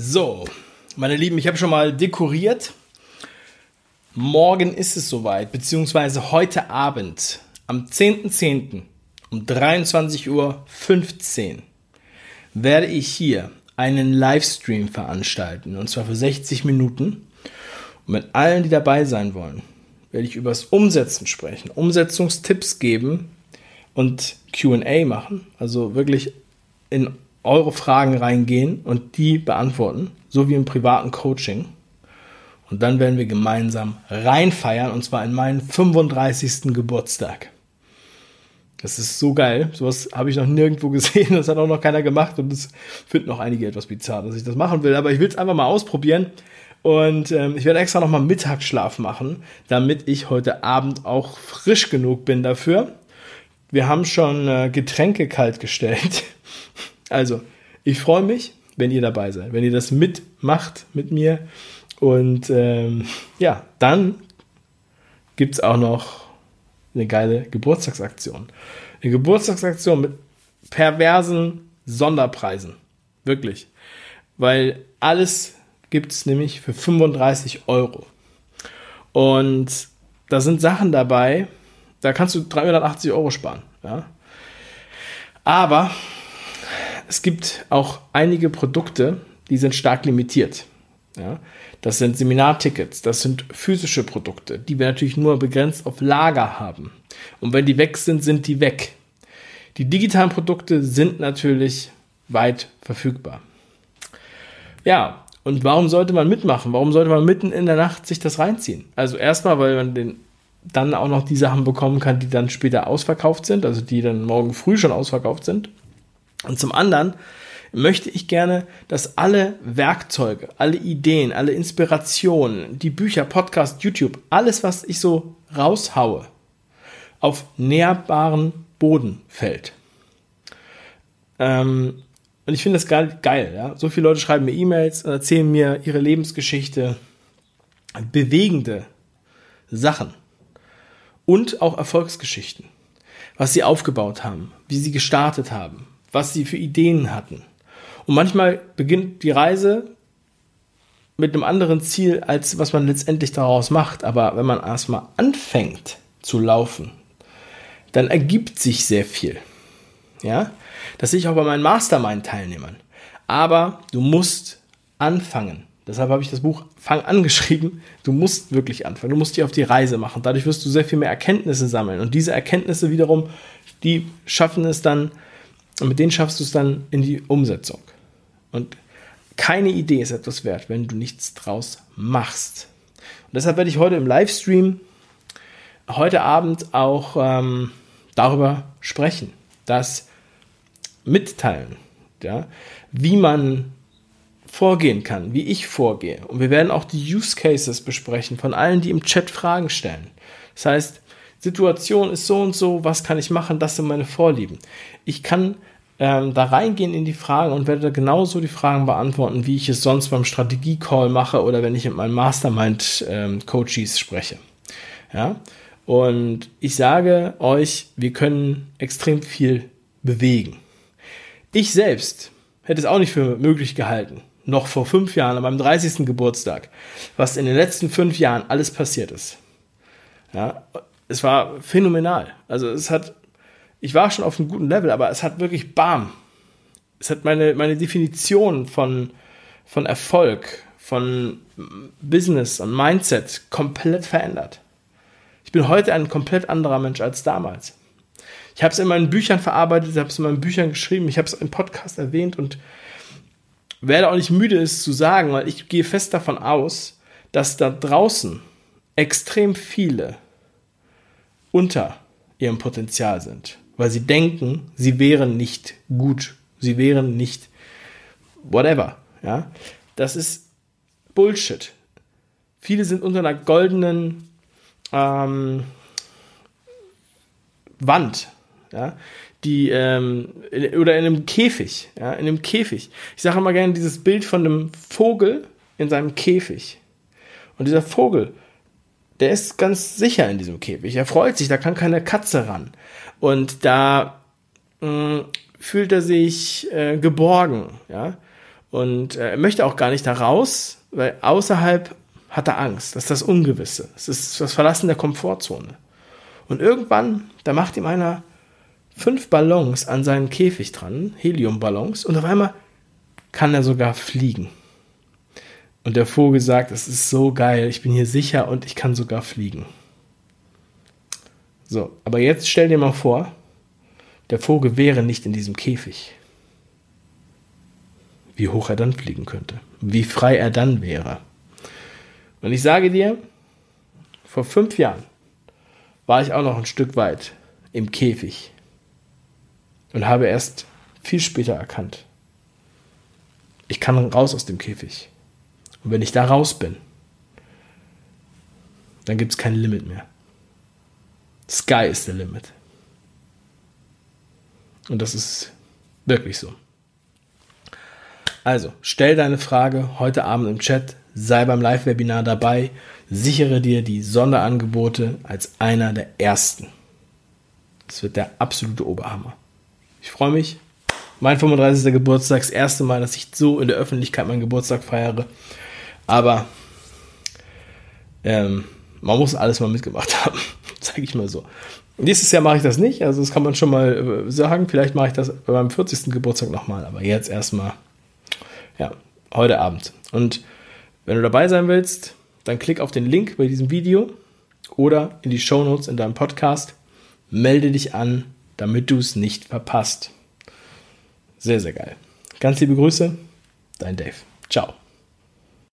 So, meine Lieben, ich habe schon mal dekoriert. Morgen ist es soweit, beziehungsweise heute Abend, am 10.10. .10. um 23.15 Uhr werde ich hier einen Livestream veranstalten, und zwar für 60 Minuten. Und mit allen, die dabei sein wollen, werde ich über das Umsetzen sprechen, Umsetzungstipps geben und QA machen, also wirklich in eure Fragen reingehen und die beantworten, so wie im privaten Coaching. Und dann werden wir gemeinsam reinfeiern und zwar in meinen 35. Geburtstag. Das ist so geil. Sowas habe ich noch nirgendwo gesehen. Das hat auch noch keiner gemacht und das finden auch einige etwas bizarr, dass ich das machen will. Aber ich will es einfach mal ausprobieren. Und ähm, ich werde extra nochmal Mittagsschlaf machen, damit ich heute Abend auch frisch genug bin dafür. Wir haben schon äh, Getränke kalt gestellt. Also, ich freue mich, wenn ihr dabei seid, wenn ihr das mitmacht mit mir. Und ähm, ja, dann gibt es auch noch eine geile Geburtstagsaktion. Eine Geburtstagsaktion mit perversen Sonderpreisen. Wirklich. Weil alles gibt es nämlich für 35 Euro. Und da sind Sachen dabei, da kannst du 380 Euro sparen. Ja? Aber es gibt auch einige Produkte, die sind stark limitiert. Ja? Das sind Seminartickets, das sind physische Produkte, die wir natürlich nur begrenzt auf Lager haben. Und wenn die weg sind, sind die weg. Die digitalen Produkte sind natürlich weit verfügbar. Ja, und warum sollte man mitmachen? Warum sollte man mitten in der Nacht sich das reinziehen? Also erstmal, weil man den, dann auch noch die Sachen bekommen kann, die dann später ausverkauft sind, also die dann morgen früh schon ausverkauft sind. Und zum anderen möchte ich gerne, dass alle Werkzeuge, alle Ideen, alle Inspirationen, die Bücher, Podcast, YouTube, alles, was ich so raushaue, auf nährbaren Boden fällt. Ähm, und ich finde das geil, geil ja? So viele Leute schreiben mir E-Mails und erzählen mir ihre Lebensgeschichte, bewegende Sachen und auch Erfolgsgeschichten, was sie aufgebaut haben, wie sie gestartet haben, was sie für Ideen hatten. Und manchmal beginnt die Reise mit einem anderen Ziel, als was man letztendlich daraus macht. Aber wenn man erstmal anfängt zu laufen, dann ergibt sich sehr viel. Ja, das sehe ich auch bei meinen Mastermind-Teilnehmern. Aber du musst anfangen. Deshalb habe ich das Buch Fang an geschrieben. Du musst wirklich anfangen. Du musst dich auf die Reise machen. Dadurch wirst du sehr viel mehr Erkenntnisse sammeln. Und diese Erkenntnisse wiederum, die schaffen es dann, und mit denen schaffst du es dann in die Umsetzung. Und keine Idee ist etwas wert, wenn du nichts draus machst. Und deshalb werde ich heute im Livestream heute Abend auch ähm, darüber sprechen, das mitteilen, ja, wie man vorgehen kann, wie ich vorgehe. Und wir werden auch die Use Cases besprechen von allen, die im Chat Fragen stellen. Das heißt, Situation ist so und so, was kann ich machen, das sind meine Vorlieben. Ich kann ähm, da reingehen in die Fragen und werde genauso die Fragen beantworten, wie ich es sonst beim Strategie-Call mache oder wenn ich mit meinen Mastermind-Coaches ähm, spreche. Ja? Und ich sage euch, wir können extrem viel bewegen. Ich selbst hätte es auch nicht für möglich gehalten, noch vor fünf Jahren, an meinem 30. Geburtstag, was in den letzten fünf Jahren alles passiert ist. Ja, es war phänomenal. Also es hat, ich war schon auf einem guten Level, aber es hat wirklich bam. Es hat meine, meine Definition von, von Erfolg, von Business und Mindset komplett verändert. Ich bin heute ein komplett anderer Mensch als damals. Ich habe es in meinen Büchern verarbeitet, ich habe es in meinen Büchern geschrieben, ich habe es im Podcast erwähnt und werde auch nicht müde, es zu sagen, weil ich gehe fest davon aus, dass da draußen extrem viele unter ihrem Potenzial sind, weil sie denken, sie wären nicht gut, sie wären nicht whatever. Ja, das ist Bullshit. Viele sind unter einer goldenen ähm, Wand, ja, die ähm, in, oder in einem Käfig, ja, in einem Käfig. Ich sage immer gerne dieses Bild von einem Vogel in seinem Käfig. Und dieser Vogel der ist ganz sicher in diesem Käfig. Er freut sich, da kann keine Katze ran. Und da mh, mm, fühlt er sich äh, geborgen, ja. Und äh, er möchte auch gar nicht da raus, weil außerhalb hat er Angst. Das ist das Ungewisse. Es ist das Verlassen der Komfortzone. Und irgendwann, da macht ihm einer fünf Ballons an seinen Käfig dran, Heliumballons, und auf einmal kann er sogar fliegen. Und der Vogel sagt, es ist so geil, ich bin hier sicher und ich kann sogar fliegen. So, aber jetzt stell dir mal vor, der Vogel wäre nicht in diesem Käfig. Wie hoch er dann fliegen könnte, wie frei er dann wäre. Und ich sage dir, vor fünf Jahren war ich auch noch ein Stück weit im Käfig und habe erst viel später erkannt, ich kann raus aus dem Käfig. Und wenn ich da raus bin, dann gibt es kein Limit mehr. Sky is the limit. Und das ist wirklich so. Also, stell deine Frage heute Abend im Chat, sei beim Live-Webinar dabei, sichere dir die Sonderangebote als einer der ersten. Das wird der absolute Oberhammer. Ich freue mich. Mein 35. Geburtstag, das erste Mal, dass ich so in der Öffentlichkeit meinen Geburtstag feiere. Aber ähm, man muss alles mal mitgemacht haben, sage ich mal so. Nächstes Jahr mache ich das nicht, also das kann man schon mal äh, sagen. Vielleicht mache ich das bei meinem 40. Geburtstag nochmal, aber jetzt erstmal, ja, heute Abend. Und wenn du dabei sein willst, dann klick auf den Link bei diesem Video oder in die Show Notes in deinem Podcast. Melde dich an, damit du es nicht verpasst. Sehr, sehr geil. Ganz liebe Grüße, dein Dave. Ciao.